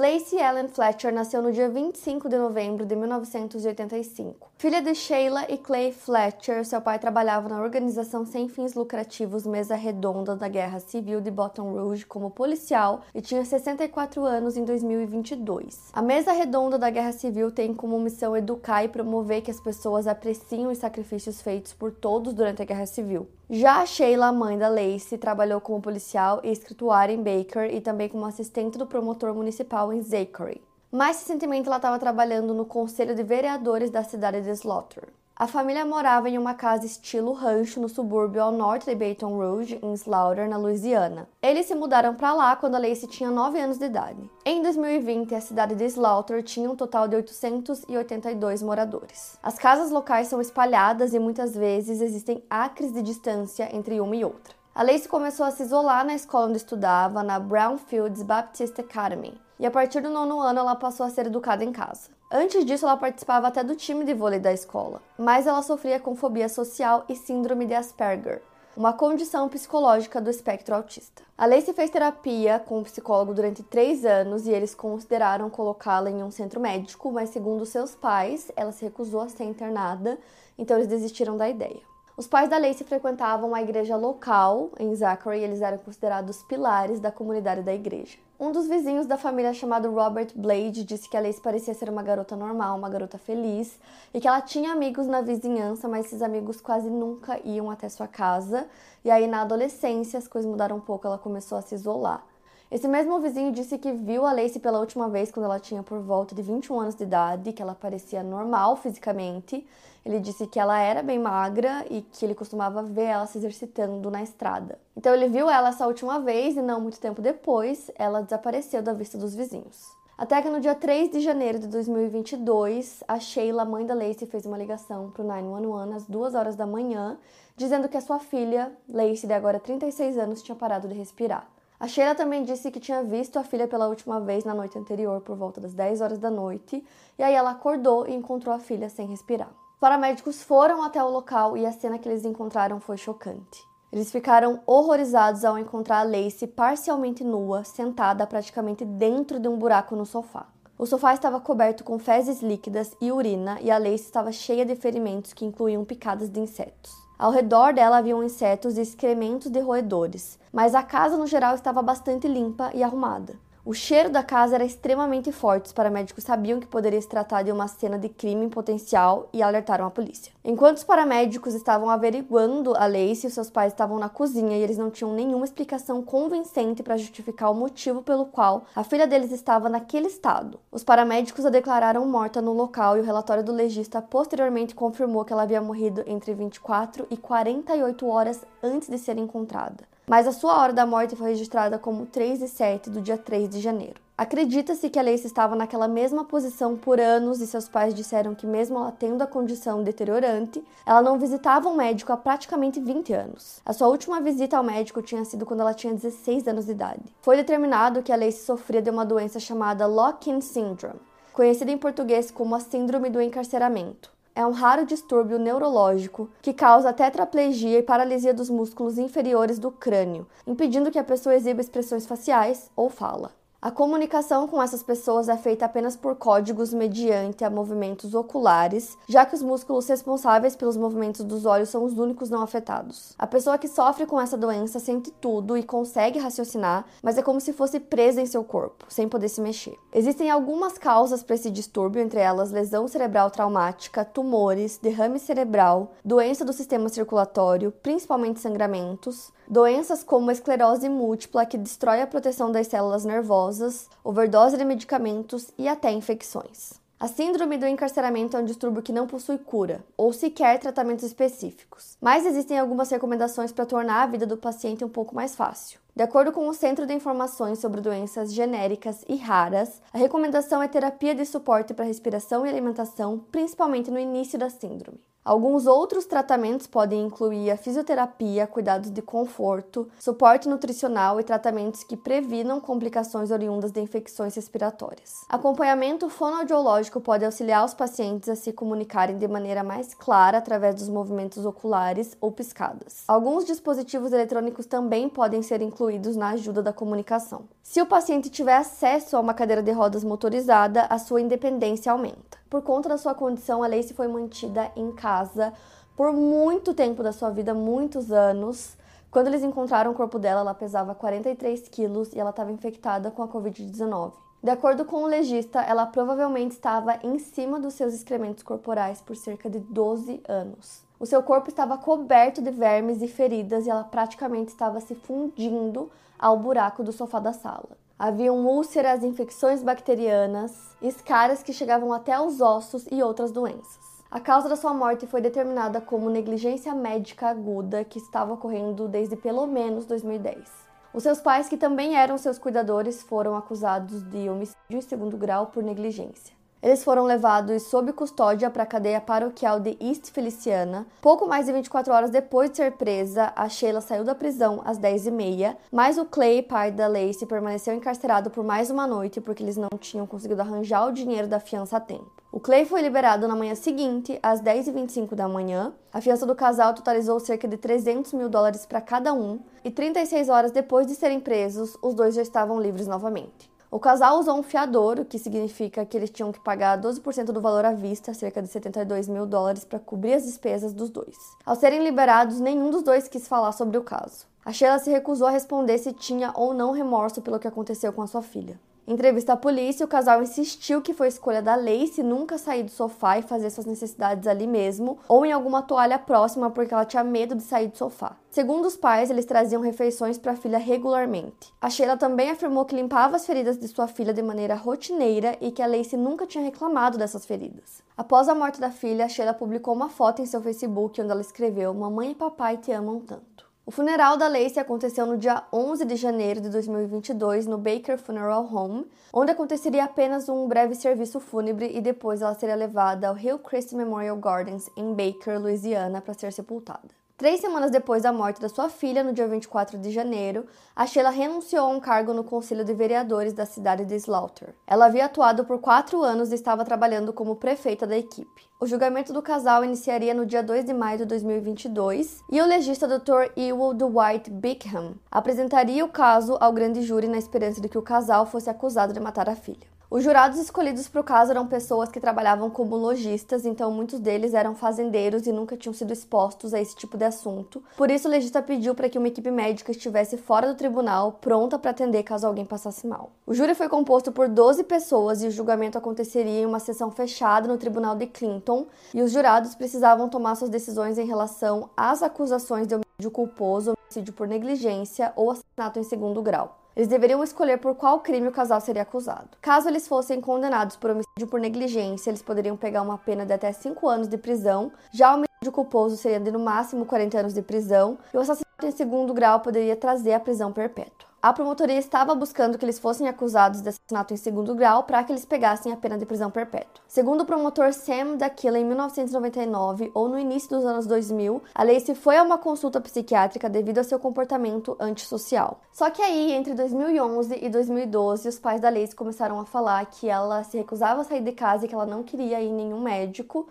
Lacey Ellen Fletcher nasceu no dia 25 de novembro de 1985. Filha de Sheila e Clay Fletcher, seu pai trabalhava na organização sem fins lucrativos Mesa Redonda da Guerra Civil de Baton Rouge como policial e tinha 64 anos em 2022. A Mesa Redonda da Guerra Civil tem como missão educar e promover que as pessoas apreciem os sacrifícios feitos por todos durante a Guerra Civil. Já a Sheila, mãe da Lacey, trabalhou como policial e escrituária em Baker e também como assistente do promotor municipal em Zachary. Mais recentemente, ela estava trabalhando no Conselho de Vereadores da cidade de Slaughter. A família morava em uma casa estilo rancho no subúrbio ao norte de Baton Rouge, em Slaughter, na Louisiana. Eles se mudaram para lá quando Lacey tinha 9 anos de idade. Em 2020, a cidade de Slaughter tinha um total de 882 moradores. As casas locais são espalhadas e muitas vezes existem acres de distância entre uma e outra. A Lacey começou a se isolar na escola onde estudava, na Brownfields Baptist Academy, e a partir do nono ano ela passou a ser educada em casa. Antes disso, ela participava até do time de vôlei da escola, mas ela sofria com fobia social e síndrome de Asperger, uma condição psicológica do espectro autista. A Lacey fez terapia com um psicólogo durante três anos e eles consideraram colocá-la em um centro médico, mas segundo seus pais, ela se recusou a ser internada, então eles desistiram da ideia. Os pais da Lacey frequentavam a igreja local em Zachary e eles eram considerados pilares da comunidade da igreja. Um dos vizinhos da família, chamado Robert Blade, disse que a Lacey parecia ser uma garota normal, uma garota feliz, e que ela tinha amigos na vizinhança, mas esses amigos quase nunca iam até sua casa. E aí, na adolescência, as coisas mudaram um pouco, ela começou a se isolar. Esse mesmo vizinho disse que viu a Lacey pela última vez quando ela tinha por volta de 21 anos de idade, que ela parecia normal fisicamente. Ele disse que ela era bem magra e que ele costumava ver ela se exercitando na estrada. Então ele viu ela essa última vez e não muito tempo depois, ela desapareceu da vista dos vizinhos. Até que no dia 3 de janeiro de 2022, a Sheila, mãe da Lacey, fez uma ligação para o 911 às 2 horas da manhã, dizendo que a sua filha, Lacey, de agora 36 anos, tinha parado de respirar. A Sheila também disse que tinha visto a filha pela última vez na noite anterior, por volta das 10 horas da noite, e aí ela acordou e encontrou a filha sem respirar. Os paramédicos foram até o local e a cena que eles encontraram foi chocante. Eles ficaram horrorizados ao encontrar a Lacey parcialmente nua, sentada praticamente dentro de um buraco no sofá. O sofá estava coberto com fezes líquidas e urina, e a Lacey estava cheia de ferimentos que incluíam picadas de insetos. Ao redor dela haviam insetos e excrementos de roedores, mas a casa no geral estava bastante limpa e arrumada. O cheiro da casa era extremamente forte. Os paramédicos sabiam que poderia se tratar de uma cena de crime potencial e alertaram a polícia. Enquanto os paramédicos estavam averiguando a Lacey, seus pais estavam na cozinha e eles não tinham nenhuma explicação convincente para justificar o motivo pelo qual a filha deles estava naquele estado. Os paramédicos a declararam morta no local e o relatório do legista posteriormente confirmou que ela havia morrido entre 24 e 48 horas antes de ser encontrada mas a sua hora da morte foi registrada como 3 e 7 do dia 3 de janeiro. Acredita-se que a Lacey estava naquela mesma posição por anos e seus pais disseram que, mesmo ela tendo a condição deteriorante, ela não visitava um médico há praticamente 20 anos. A sua última visita ao médico tinha sido quando ela tinha 16 anos de idade. Foi determinado que a Lacey sofria de uma doença chamada Lock-in Syndrome, conhecida em português como a Síndrome do Encarceramento é um raro distúrbio neurológico que causa tetraplegia e paralisia dos músculos inferiores do crânio, impedindo que a pessoa exiba expressões faciais ou fala. A comunicação com essas pessoas é feita apenas por códigos mediante a movimentos oculares, já que os músculos responsáveis pelos movimentos dos olhos são os únicos não afetados. A pessoa que sofre com essa doença sente tudo e consegue raciocinar, mas é como se fosse presa em seu corpo, sem poder se mexer. Existem algumas causas para esse distúrbio, entre elas lesão cerebral traumática, tumores, derrame cerebral, doença do sistema circulatório, principalmente sangramentos, doenças como esclerose múltipla que destrói a proteção das células nervosas overdose de medicamentos e até infecções. A síndrome do encarceramento é um distúrbio que não possui cura ou sequer tratamentos específicos, mas existem algumas recomendações para tornar a vida do paciente um pouco mais fácil. De acordo com o Centro de Informações sobre Doenças Genéricas e Raras, a recomendação é terapia de suporte para respiração e alimentação, principalmente no início da síndrome. Alguns outros tratamentos podem incluir a fisioterapia, cuidados de conforto, suporte nutricional e tratamentos que previnam complicações oriundas de infecções respiratórias. Acompanhamento fonoaudiológico pode auxiliar os pacientes a se comunicarem de maneira mais clara através dos movimentos oculares ou piscadas. Alguns dispositivos eletrônicos também podem ser incluídos na ajuda da comunicação. Se o paciente tiver acesso a uma cadeira de rodas motorizada, a sua independência aumenta. Por conta da sua condição, a Lacey foi mantida em casa por muito tempo da sua vida, muitos anos. Quando eles encontraram o corpo dela, ela pesava 43 quilos e ela estava infectada com a Covid-19. De acordo com o legista, ela provavelmente estava em cima dos seus excrementos corporais por cerca de 12 anos. O seu corpo estava coberto de vermes e feridas e ela praticamente estava se fundindo ao buraco do sofá da sala. Haviam úlceras, infecções bacterianas, escaras que chegavam até os ossos e outras doenças. A causa da sua morte foi determinada como negligência médica aguda que estava ocorrendo desde pelo menos 2010. Os seus pais, que também eram seus cuidadores, foram acusados de homicídio em segundo grau por negligência. Eles foram levados sob custódia para a cadeia paroquial de East Feliciana. Pouco mais de 24 horas depois de ser presa, a Sheila saiu da prisão às 10h30, mas o Clay, pai da Lacey, permaneceu encarcerado por mais uma noite porque eles não tinham conseguido arranjar o dinheiro da fiança a tempo. O Clay foi liberado na manhã seguinte, às 10h25 da manhã. A fiança do casal totalizou cerca de 300 mil dólares para cada um, e 36 horas depois de serem presos, os dois já estavam livres novamente. O casal usou um fiador, o que significa que eles tinham que pagar 12% do valor à vista, cerca de 72 mil dólares, para cobrir as despesas dos dois. Ao serem liberados, nenhum dos dois quis falar sobre o caso. A Sheila se recusou a responder se tinha ou não remorso pelo que aconteceu com a sua filha. Em entrevista à polícia, o casal insistiu que foi escolha da Lacey nunca sair do sofá e fazer suas necessidades ali mesmo, ou em alguma toalha próxima porque ela tinha medo de sair do sofá. Segundo os pais, eles traziam refeições para a filha regularmente. A Sheila também afirmou que limpava as feridas de sua filha de maneira rotineira e que a Lacey nunca tinha reclamado dessas feridas. Após a morte da filha, a Sheila publicou uma foto em seu Facebook onde ela escreveu: Mamãe e papai te amam tanto. O funeral da Lacey aconteceu no dia 11 de janeiro de 2022 no Baker Funeral Home, onde aconteceria apenas um breve serviço fúnebre e depois ela seria levada ao Hillcrest Memorial Gardens em Baker, Louisiana, para ser sepultada. Três semanas depois da morte da sua filha, no dia 24 de janeiro, a Sheila renunciou a um cargo no Conselho de Vereadores da cidade de Slaughter. Ela havia atuado por quatro anos e estava trabalhando como prefeita da equipe. O julgamento do casal iniciaria no dia 2 de maio de 2022 e o legista Dr. Ewell Dwight Bickham apresentaria o caso ao grande júri na esperança de que o casal fosse acusado de matar a filha. Os jurados escolhidos para o caso eram pessoas que trabalhavam como lojistas, então muitos deles eram fazendeiros e nunca tinham sido expostos a esse tipo de assunto. Por isso, o legista pediu para que uma equipe médica estivesse fora do tribunal, pronta para atender caso alguém passasse mal. O júri foi composto por 12 pessoas e o julgamento aconteceria em uma sessão fechada no tribunal de Clinton, e os jurados precisavam tomar suas decisões em relação às acusações de homicídio culposo, homicídio por negligência ou assassinato em segundo grau. Eles deveriam escolher por qual crime o casal seria acusado. Caso eles fossem condenados por homicídio por negligência, eles poderiam pegar uma pena de até 5 anos de prisão. Já o homicídio culposo seria de no máximo 40 anos de prisão, e o assassinato em segundo grau poderia trazer a prisão perpétua. A promotoria estava buscando que eles fossem acusados de assassinato em segundo grau para que eles pegassem a pena de prisão perpétua. Segundo o promotor Sam Daquila, em 1999 ou no início dos anos 2000, a Lacey foi a uma consulta psiquiátrica devido ao seu comportamento antissocial. Só que aí, entre 2011 e 2012, os pais da Lacey começaram a falar que ela se recusava a sair de casa e que ela não queria ir em nenhum médico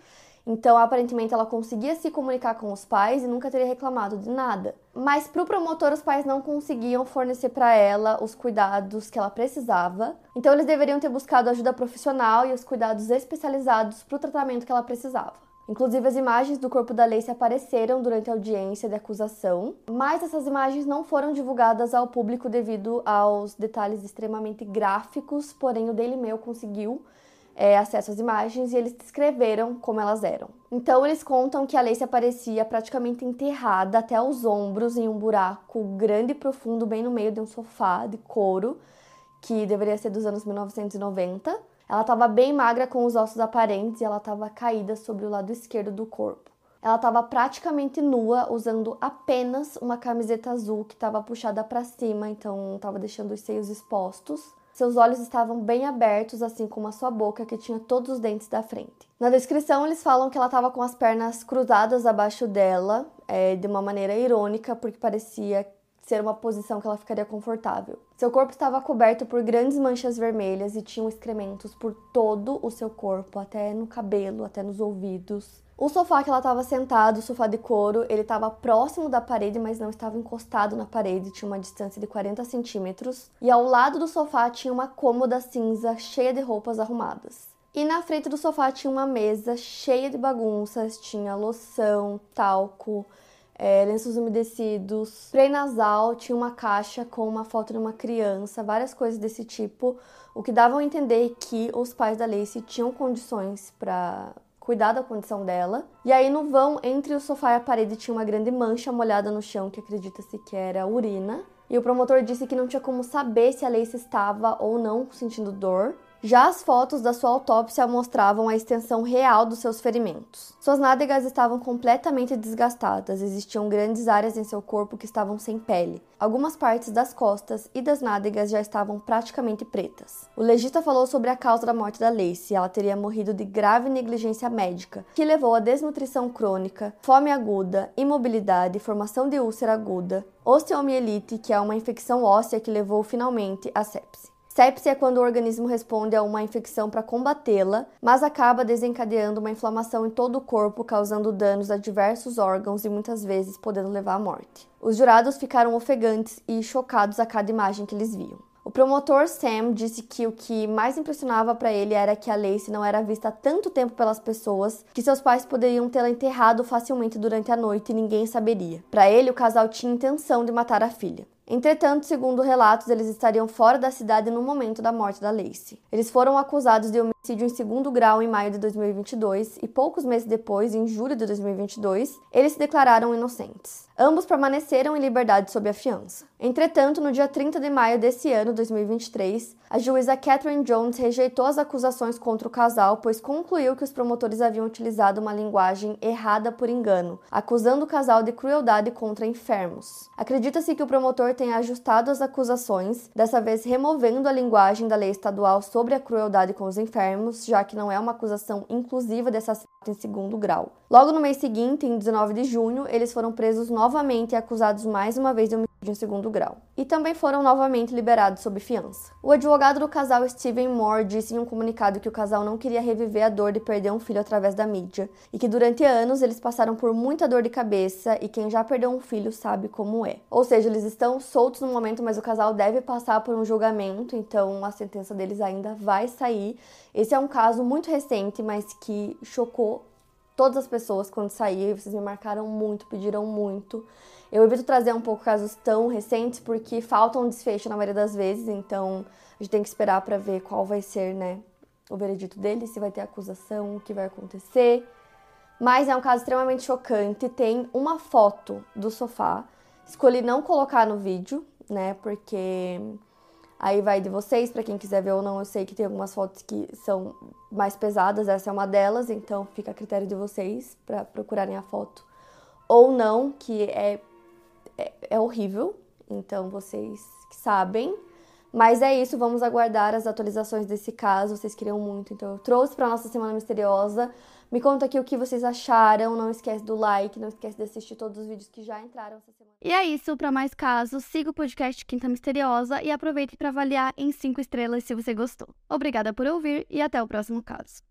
então, aparentemente, ela conseguia se comunicar com os pais e nunca teria reclamado de nada. Mas para o promotor, os pais não conseguiam fornecer para ela os cuidados que ela precisava. Então, eles deveriam ter buscado ajuda profissional e os cuidados especializados para o tratamento que ela precisava. Inclusive, as imagens do corpo da Lacey apareceram durante a audiência de acusação, mas essas imagens não foram divulgadas ao público devido aos detalhes extremamente gráficos, porém o Daily Mail conseguiu é, acesso às imagens e eles descreveram como elas eram. Então eles contam que a Lacey aparecia praticamente enterrada até os ombros em um buraco grande e profundo bem no meio de um sofá de couro que deveria ser dos anos 1990. Ela estava bem magra com os ossos aparentes e ela estava caída sobre o lado esquerdo do corpo. Ela estava praticamente nua, usando apenas uma camiseta azul que estava puxada para cima, então estava deixando os seios expostos. Seus olhos estavam bem abertos, assim como a sua boca, que tinha todos os dentes da frente. Na descrição, eles falam que ela estava com as pernas cruzadas abaixo dela, é, de uma maneira irônica, porque parecia ser uma posição que ela ficaria confortável. Seu corpo estava coberto por grandes manchas vermelhas e tinham excrementos por todo o seu corpo, até no cabelo, até nos ouvidos. O sofá que ela estava sentada, o sofá de couro, ele estava próximo da parede, mas não estava encostado na parede, tinha uma distância de 40 centímetros. E ao lado do sofá tinha uma cômoda cinza cheia de roupas arrumadas. E na frente do sofá tinha uma mesa cheia de bagunças, tinha loção, talco, é, lenços umedecidos, spray nasal, tinha uma caixa com uma foto de uma criança, várias coisas desse tipo, o que dava a entender que os pais da Lacey tinham condições para cuidar da condição dela. E aí no vão entre o sofá e a parede tinha uma grande mancha molhada no chão que acredita-se que era urina. E o promotor disse que não tinha como saber se a Lacey estava ou não sentindo dor. Já as fotos da sua autópsia mostravam a extensão real dos seus ferimentos. Suas nádegas estavam completamente desgastadas, existiam grandes áreas em seu corpo que estavam sem pele. Algumas partes das costas e das nádegas já estavam praticamente pretas. O legista falou sobre a causa da morte da Lacey. Ela teria morrido de grave negligência médica, que levou a desnutrição crônica, fome aguda, imobilidade, formação de úlcera aguda, osteomielite, que é uma infecção óssea que levou finalmente à sepse. Sepse é quando o organismo responde a uma infecção para combatê-la, mas acaba desencadeando uma inflamação em todo o corpo, causando danos a diversos órgãos e muitas vezes podendo levar à morte. Os jurados ficaram ofegantes e chocados a cada imagem que eles viam. O promotor Sam disse que o que mais impressionava para ele era que a Lacey não era vista há tanto tempo pelas pessoas que seus pais poderiam tê-la enterrado facilmente durante a noite e ninguém saberia. Para ele, o casal tinha intenção de matar a filha. Entretanto, segundo relatos, eles estariam fora da cidade no momento da morte da Lacey. Eles foram acusados de homicídio em segundo grau em maio de 2022 e poucos meses depois, em julho de 2022, eles se declararam inocentes. Ambos permaneceram em liberdade sob a fiança. Entretanto, no dia 30 de maio desse ano, 2023, a juíza Catherine Jones rejeitou as acusações contra o casal, pois concluiu que os promotores haviam utilizado uma linguagem errada por engano, acusando o casal de crueldade contra enfermos. Acredita-se que o promotor tenha ajustado as acusações, dessa vez removendo a linguagem da lei estadual sobre a crueldade com os enfermos, já que não é uma acusação inclusiva de assassinato em segundo grau. Logo no mês seguinte, em 19 de junho, eles foram presos novamente e acusados mais uma vez de homicídio em segundo grau. E também foram novamente liberados sob fiança. O advogado do casal Steven Moore disse em um comunicado que o casal não queria reviver a dor de perder um filho através da mídia e que durante anos eles passaram por muita dor de cabeça e quem já perdeu um filho sabe como é. Ou seja, eles estão soltos no momento, mas o casal deve passar por um julgamento, então a sentença deles ainda vai sair. Esse é um caso muito recente, mas que chocou todas as pessoas quando saiu. Vocês me marcaram muito, pediram muito. Eu evito trazer um pouco casos tão recentes porque falta um desfecho na maioria das vezes, então a gente tem que esperar para ver qual vai ser, né, o veredito dele, se vai ter acusação, o que vai acontecer. Mas é um caso extremamente chocante. Tem uma foto do sofá. Escolhi não colocar no vídeo, né, porque Aí vai de vocês, para quem quiser ver ou não. Eu sei que tem algumas fotos que são mais pesadas, essa é uma delas, então fica a critério de vocês para procurarem a foto. Ou não, que é, é, é horrível, então vocês sabem. Mas é isso, vamos aguardar as atualizações desse caso. Vocês queriam muito, então eu trouxe para nossa semana misteriosa. Me conta aqui o que vocês acharam. Não esquece do like, não esquece de assistir todos os vídeos que já entraram essa semana. E é isso, para mais casos, siga o podcast Quinta Misteriosa e aproveite para avaliar em 5 estrelas se você gostou. Obrigada por ouvir e até o próximo caso.